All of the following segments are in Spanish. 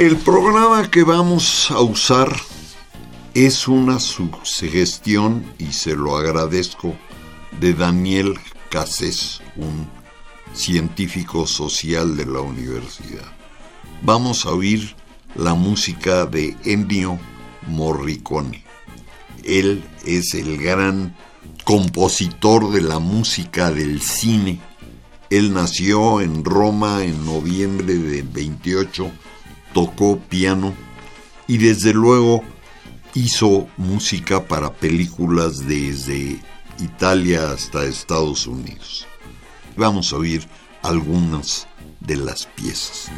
El programa que vamos a usar es una sugestión, y se lo agradezco, de Daniel Cases, un científico social de la universidad. Vamos a oír la música de Ennio Morricone. Él es el gran compositor de la música del cine. Él nació en Roma en noviembre de 28 tocó piano y desde luego hizo música para películas desde Italia hasta Estados Unidos. Vamos a oír algunas de las piezas.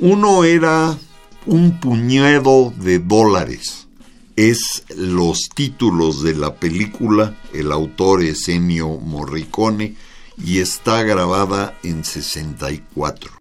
Uno era un puñado de dólares es los títulos de la película, el autor es Ennio Morricone y está grabada en 64.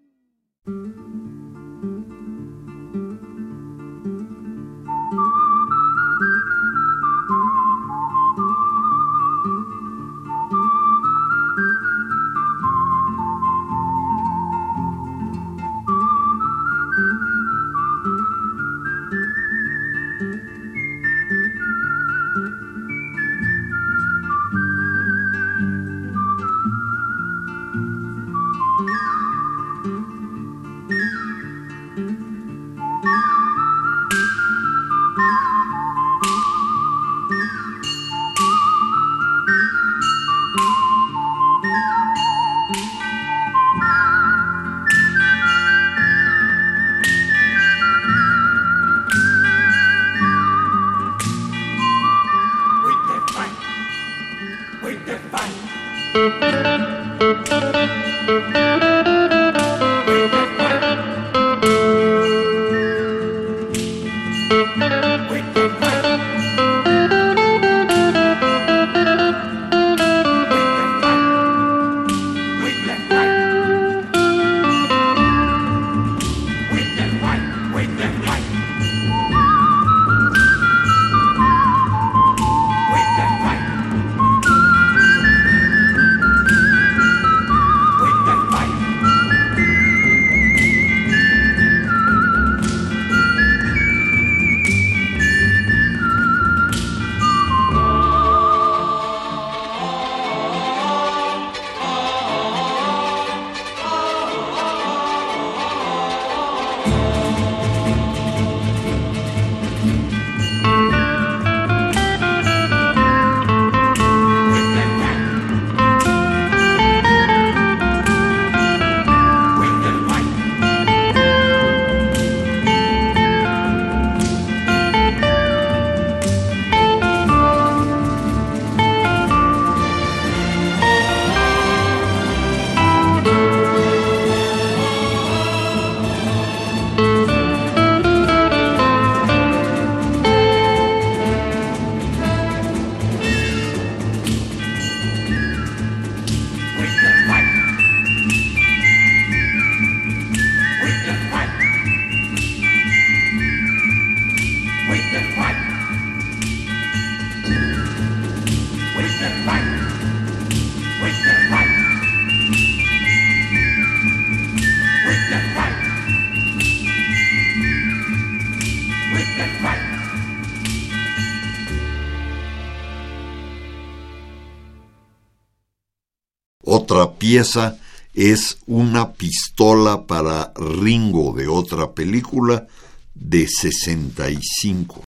Pieza es una pistola para Ringo de otra película de 65.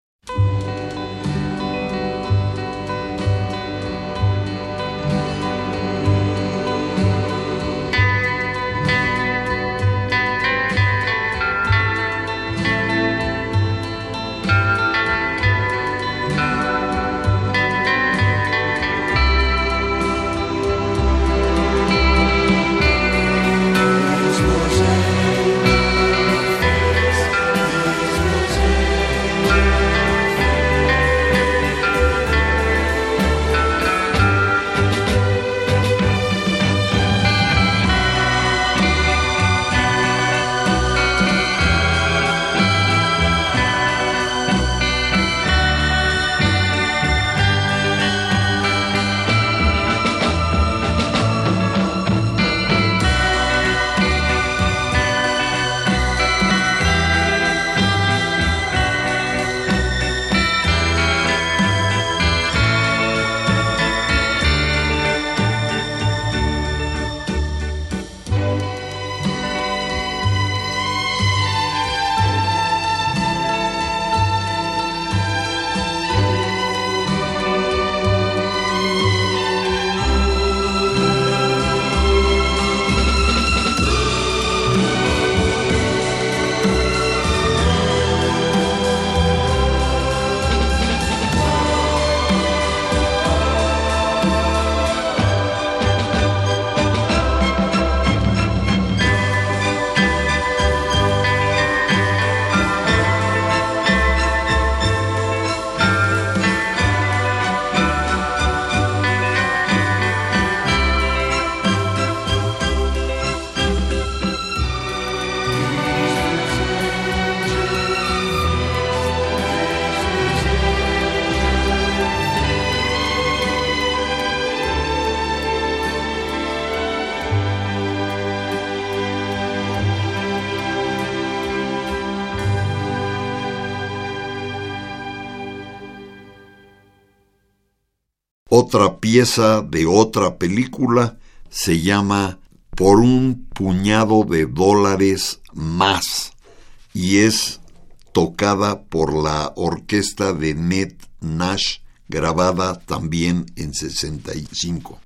Otra pieza de otra película se llama Por un puñado de dólares más y es tocada por la orquesta de Ned Nash, grabada también en 65.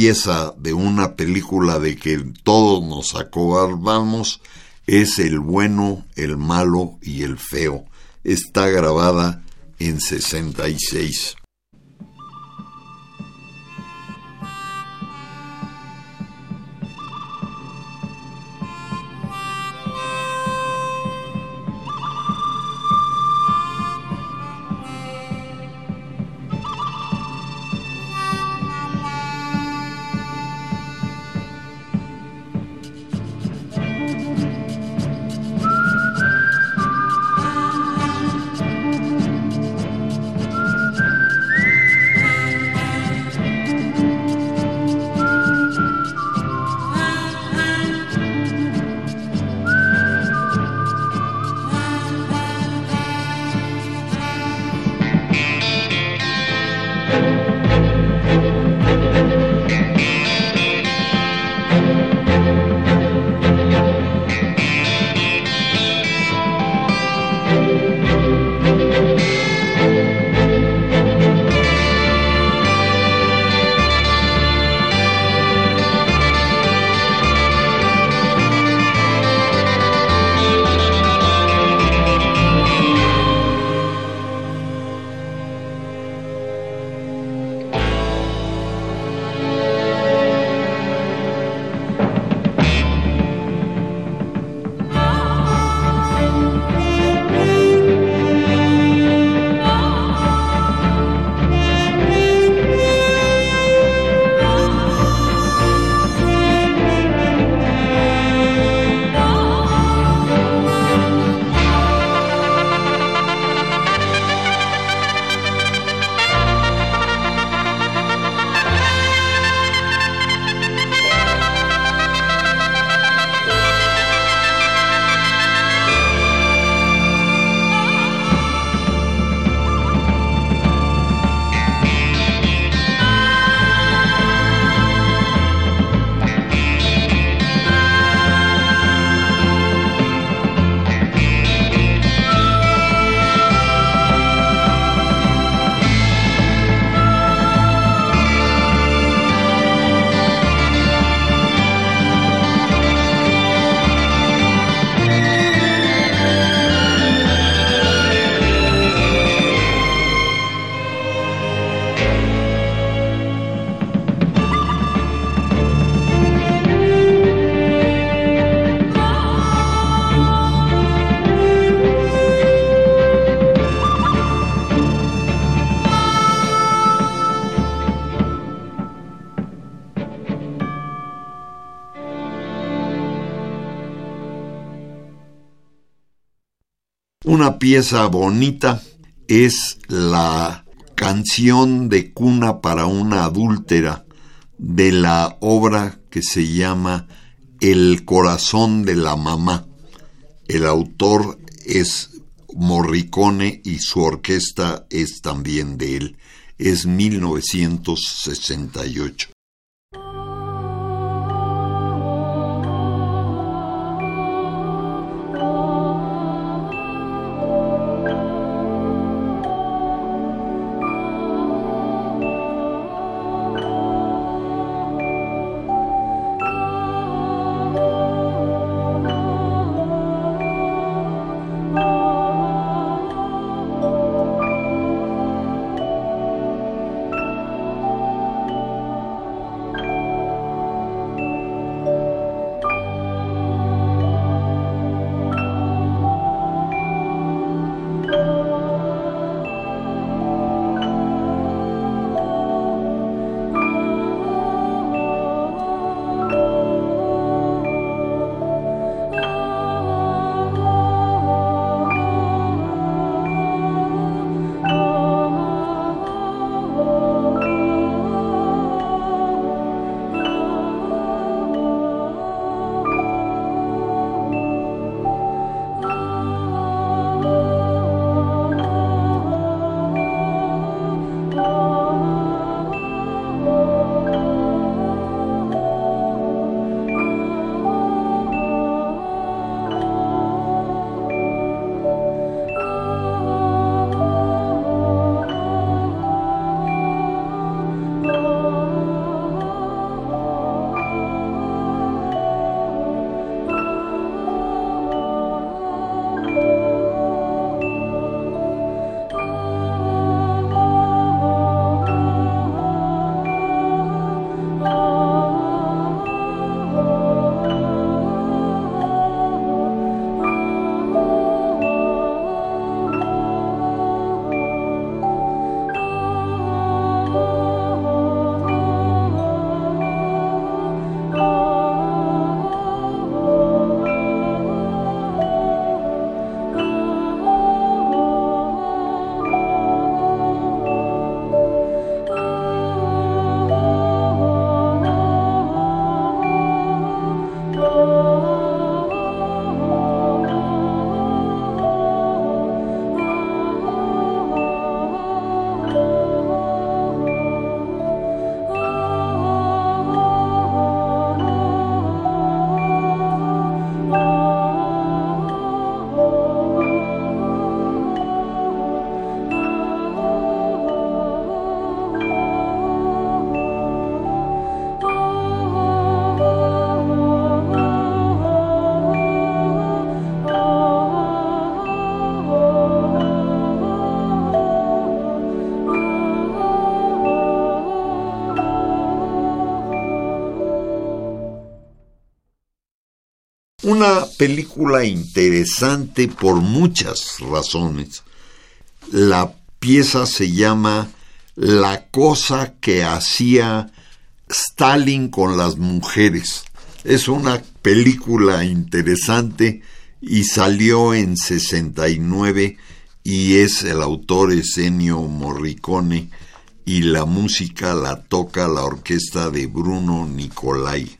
Pieza de una película de que todos nos acobardamos es El bueno, el malo y el feo. Está grabada en 66. Pieza bonita es la canción de cuna para una adúltera de la obra que se llama El corazón de la mamá. El autor es Morricone y su orquesta es también de él. Es 1968. Una película interesante por muchas razones. La pieza se llama La cosa que hacía Stalin con las mujeres. Es una película interesante y salió en 69 y es el autor Esenio Morricone y la música la toca la orquesta de Bruno Nicolai.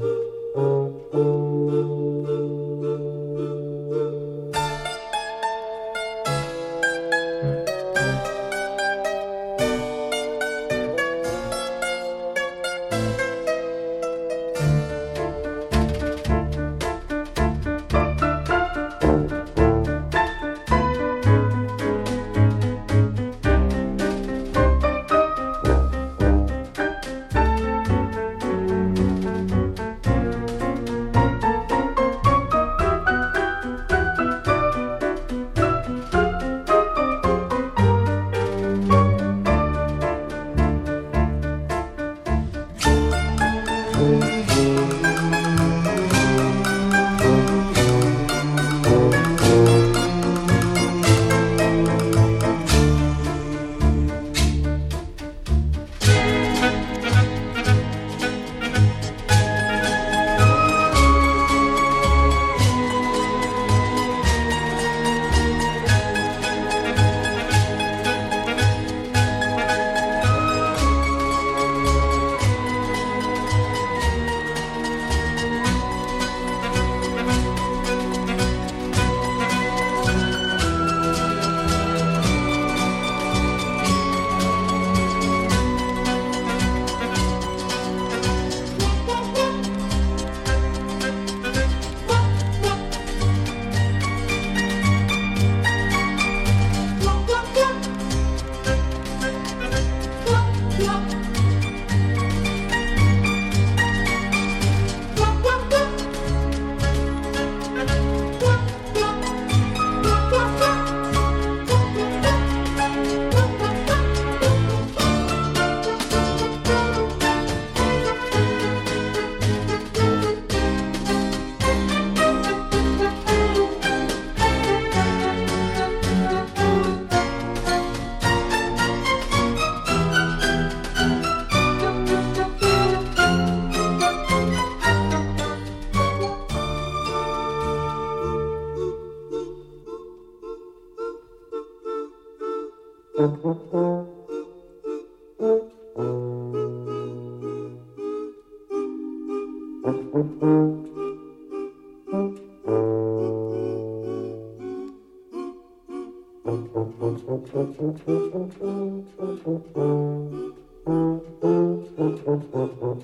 Thank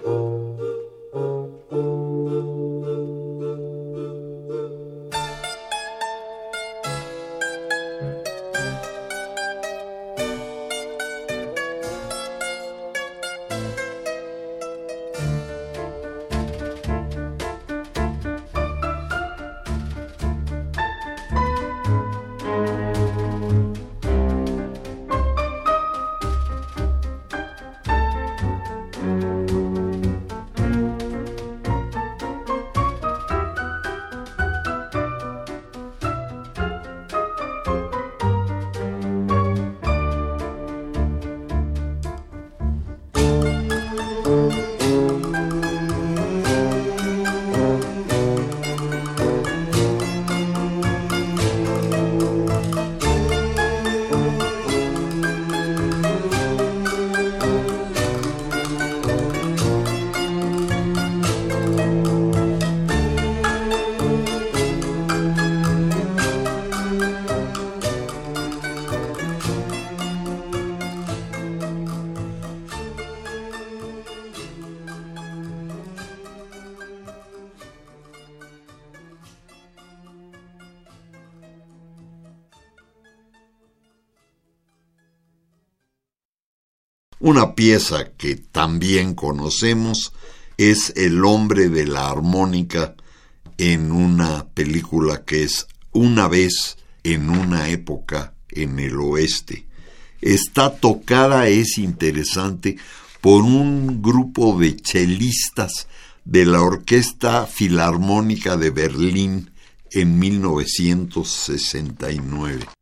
you. Una pieza que también conocemos es El hombre de la armónica en una película que es Una vez en una época en el oeste. Está tocada, es interesante, por un grupo de chelistas de la Orquesta Filarmónica de Berlín en 1969.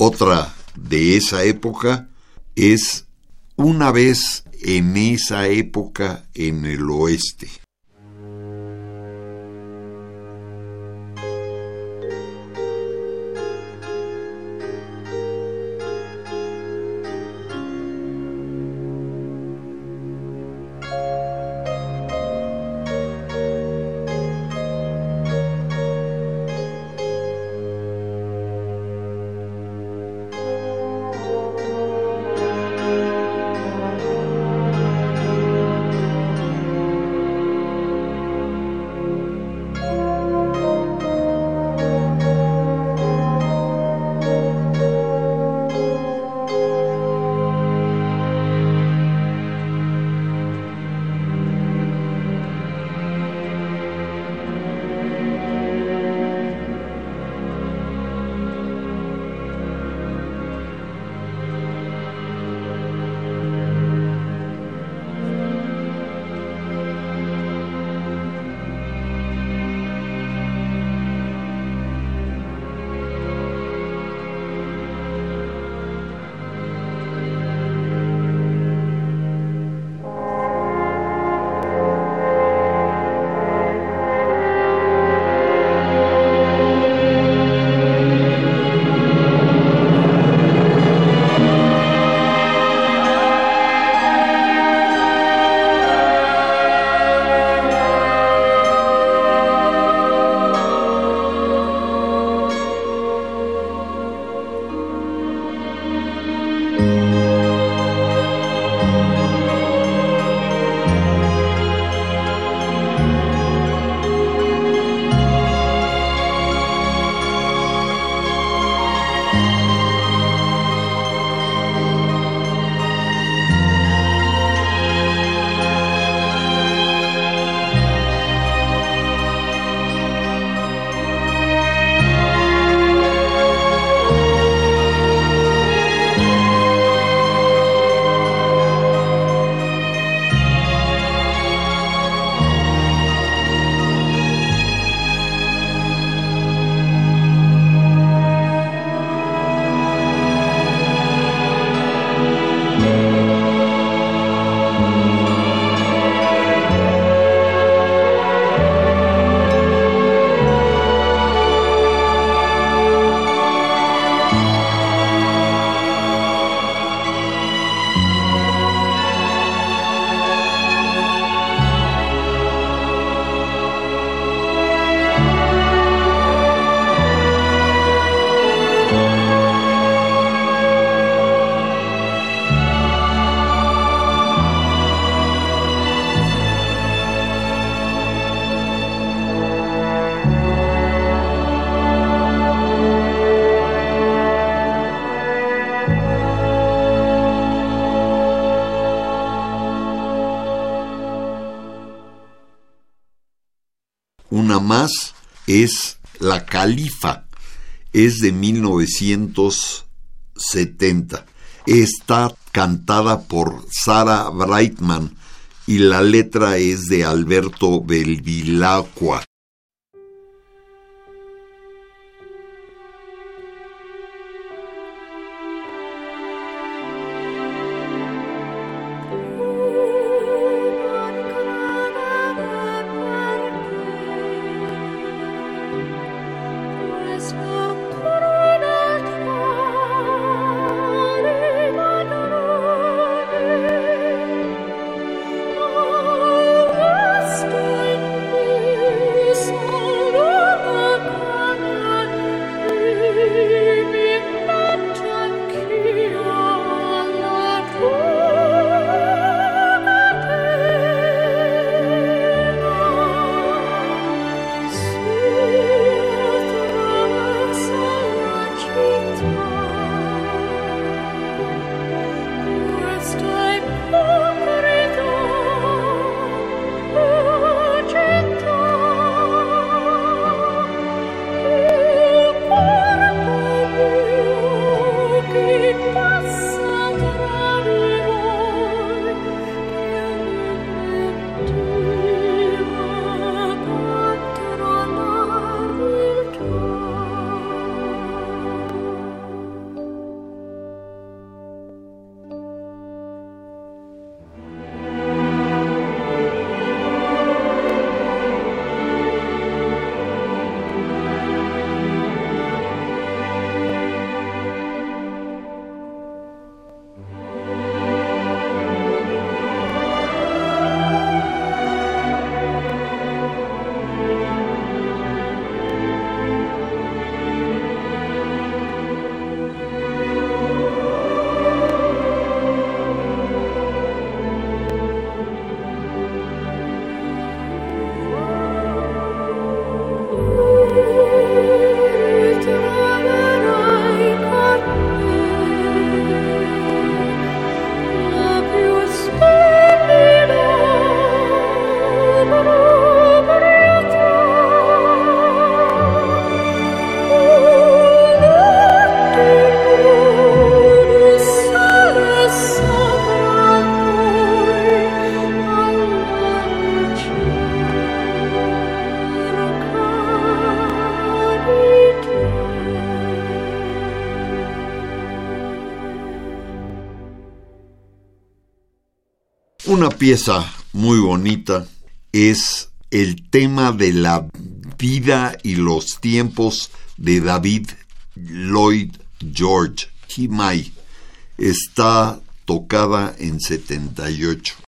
Otra de esa época es una vez en esa época en el oeste. Es de 1970. Está cantada por Sara Brightman y la letra es de Alberto Belvilacqua. Pieza muy bonita es el tema de la vida y los tiempos de David Lloyd George, Kimai. Está tocada en 78.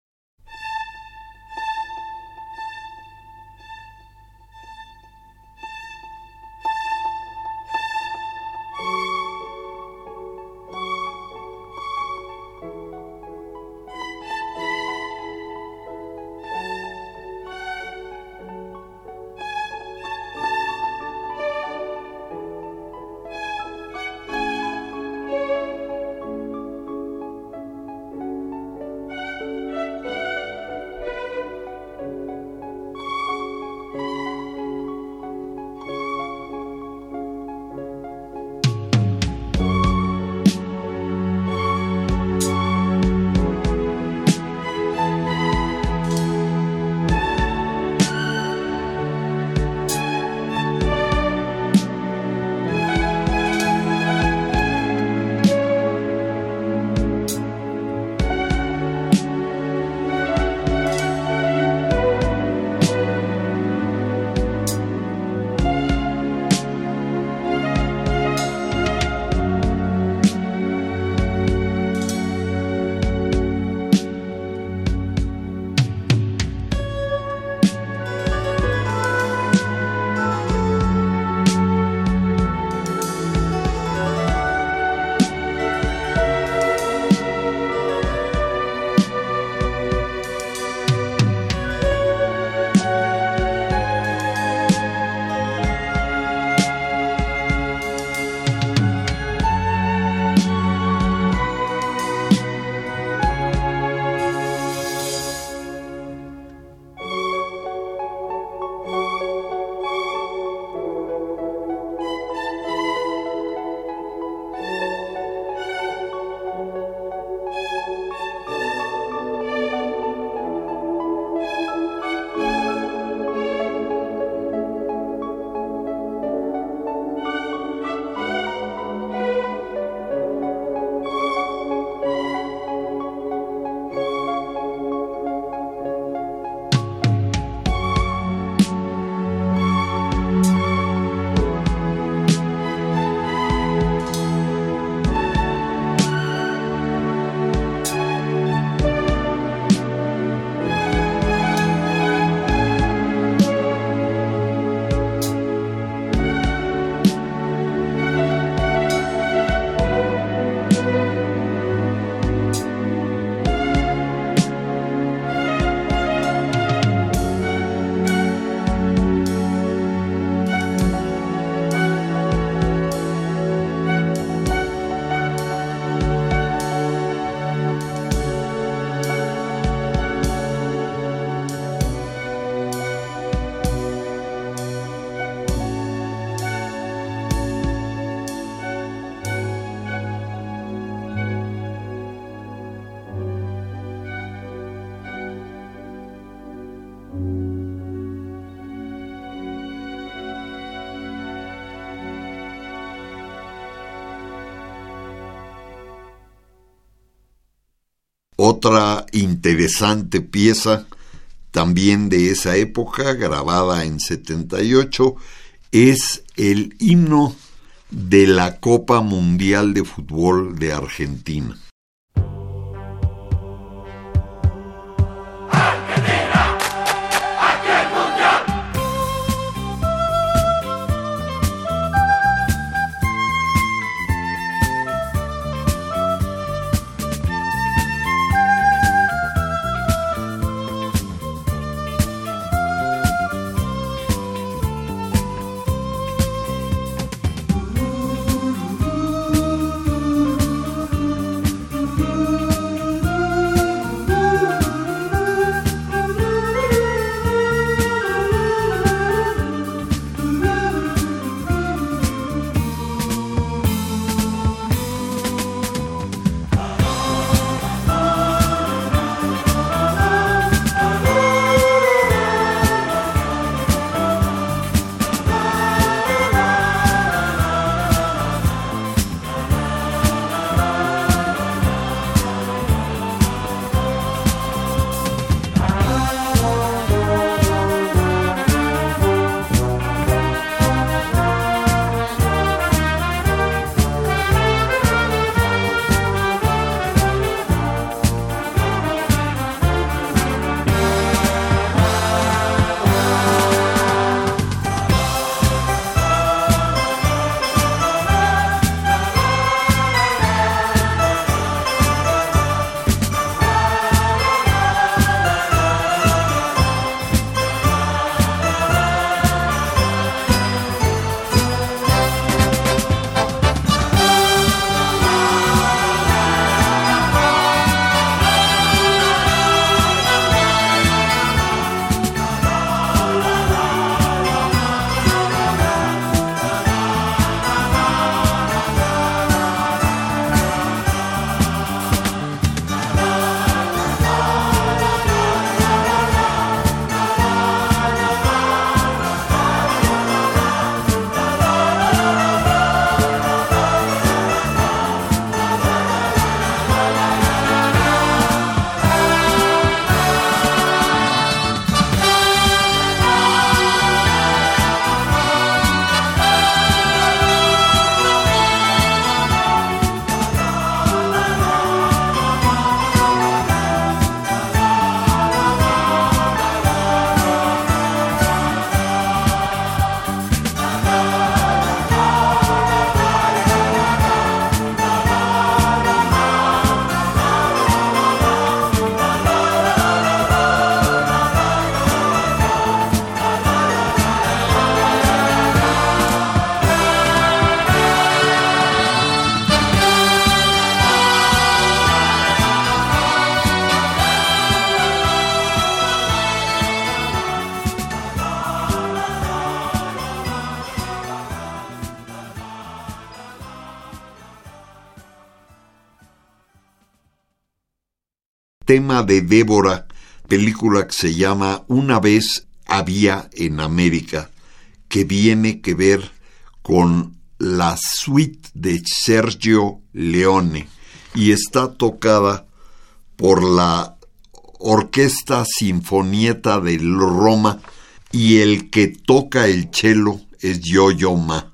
Otra interesante pieza también de esa época, grabada en 78, es el himno de la Copa Mundial de Fútbol de Argentina. Tema de Débora, película que se llama Una vez había en América, que viene que ver con la suite de Sergio Leone y está tocada por la Orquesta Sinfonieta de Roma y el que toca el cello es Yo-Yo Ma.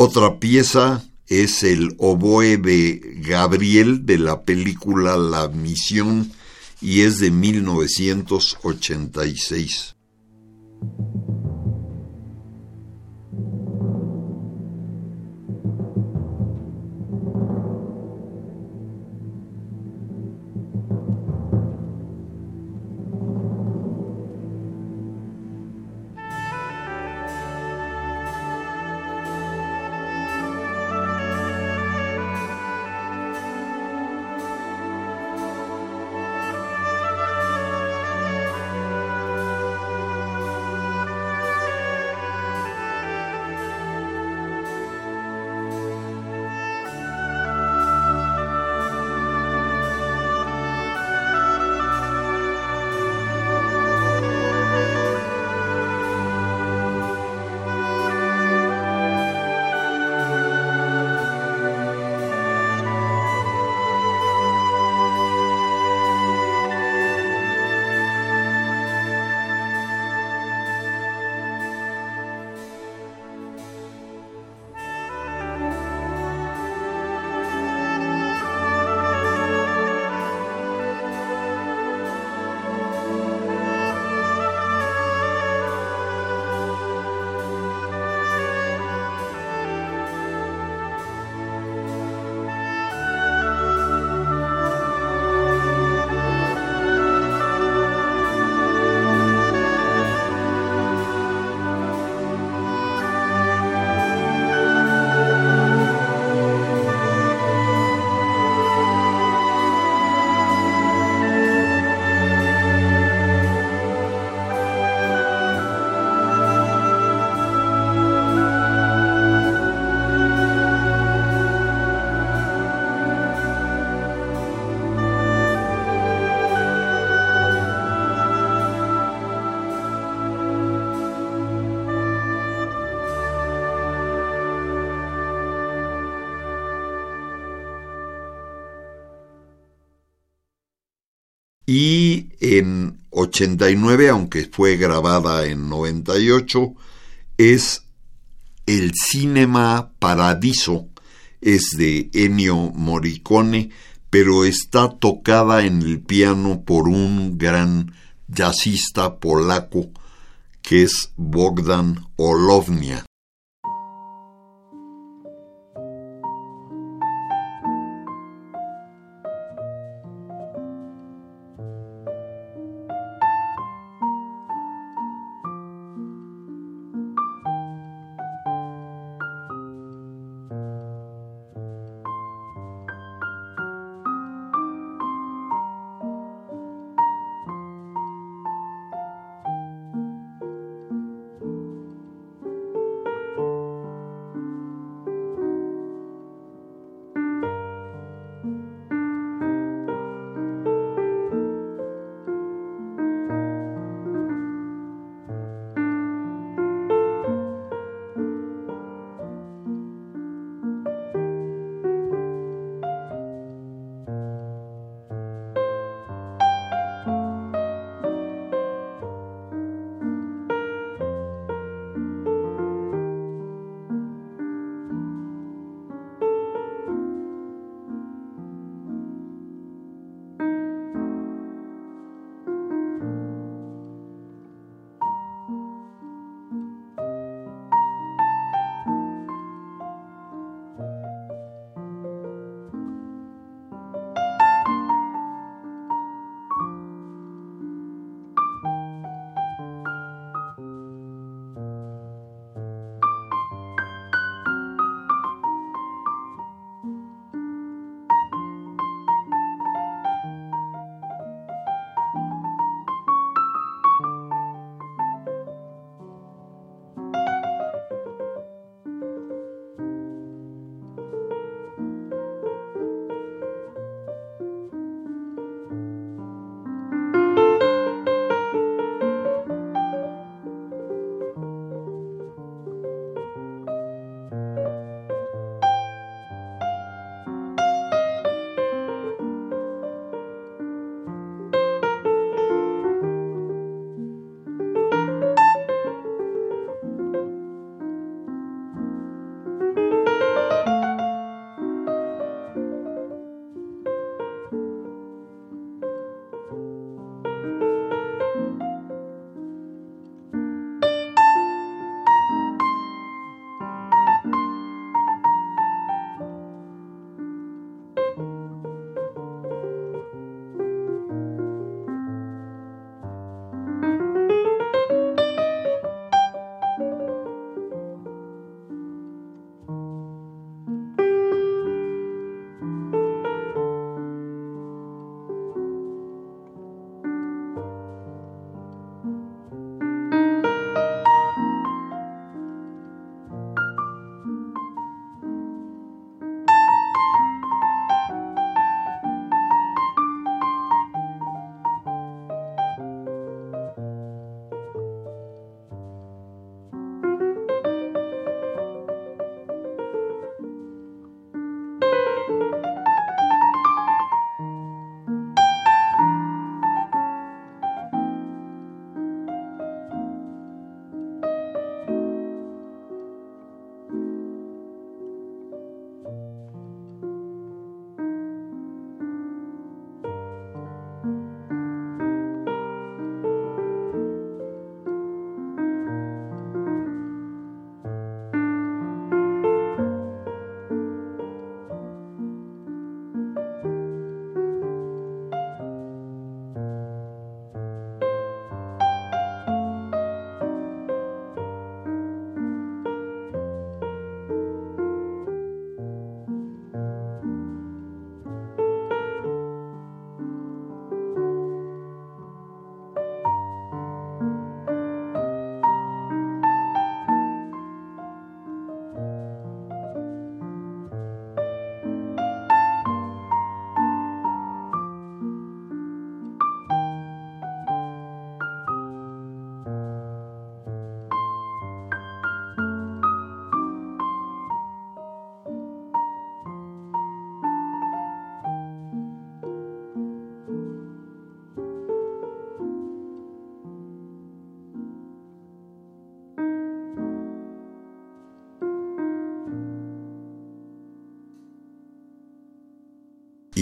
Otra pieza es el oboe de Gabriel de la película La Misión y es de 1986. En 89, aunque fue grabada en 98, es El Cinema Paradiso, es de Ennio Morricone, pero está tocada en el piano por un gran jazzista polaco que es Bogdan Olovnia.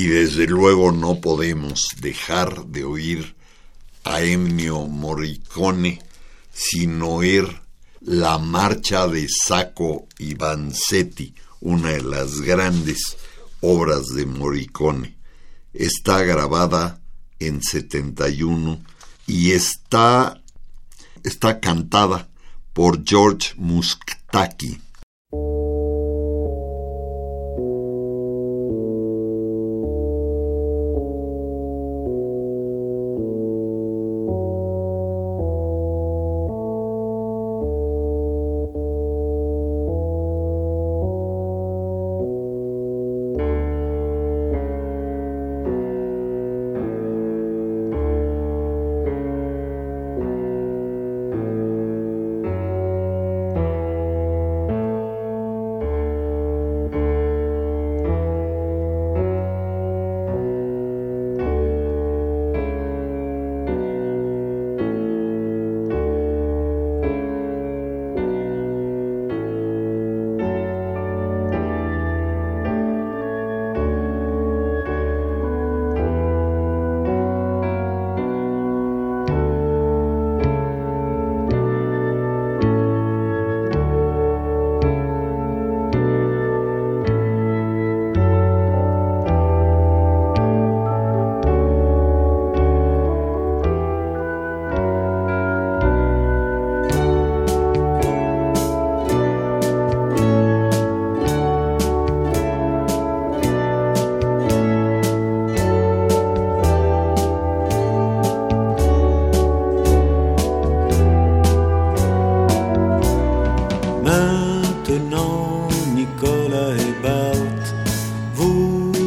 Y desde luego no podemos dejar de oír a Ennio Morricone sin oír la marcha de Sacco y Vanzetti, una de las grandes obras de Morricone. Está grabada en 71 y está, está cantada por George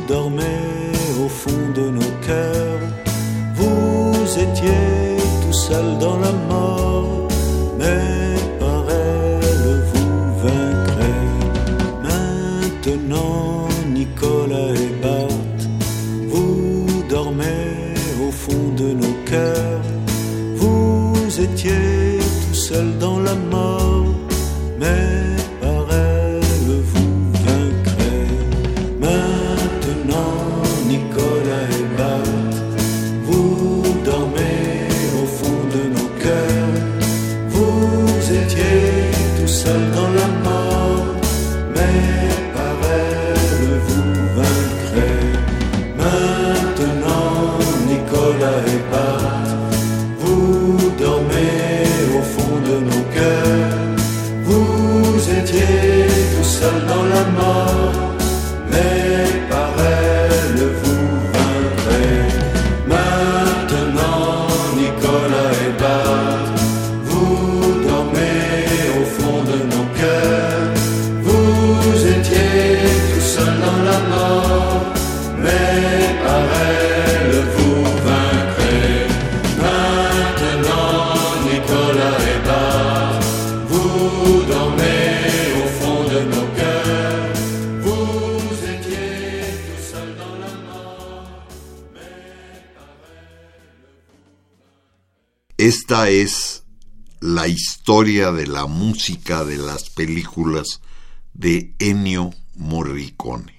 dormait au fond de nos cœurs. Vous étiez tout seul dans la mort, mais par elle vous vaincrez. Maintenant, Nicolas et Bart, vous dormez au fond de nos cœurs. Vous étiez tout seul dans la mort. Esta es la historia de la música de las películas de Ennio Morricone.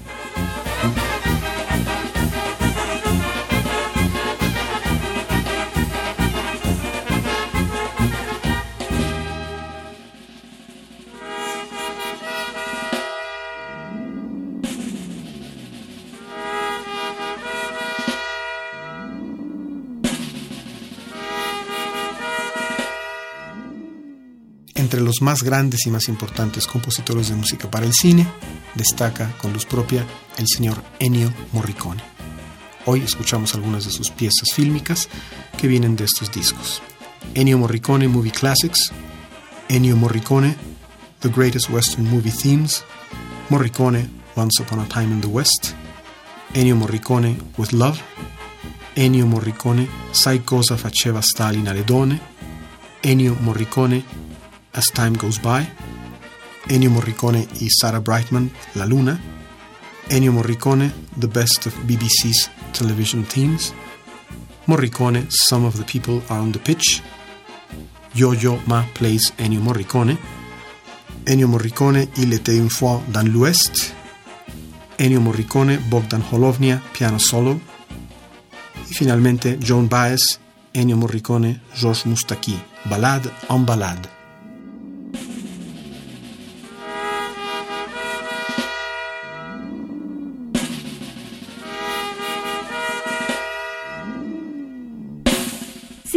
Más grandes y más importantes compositores de música para el cine, destaca con luz propia el señor Ennio Morricone. Hoy escuchamos algunas de sus piezas fílmicas que vienen de estos discos. Ennio Morricone Movie Classics, Ennio Morricone The Greatest Western Movie Themes, Morricone Once Upon a Time in the West, Ennio Morricone With Love, Ennio Morricone Sai cosa faceva Stalin donne, Ennio Morricone As Time Goes By, Ennio Morricone y Sarah Brightman La Luna, Ennio Morricone The Best of BBC's Television Themes, Morricone Some of the People Are on the Pitch, Yo-Yo Ma plays Ennio Morricone, Ennio Morricone Il était une fois dans l'Ouest, Ennio Morricone Bogdan Holovnia piano solo, y finalmente Joan Baez, Ennio Morricone, Georges Moustaki, Ballade en Ballade.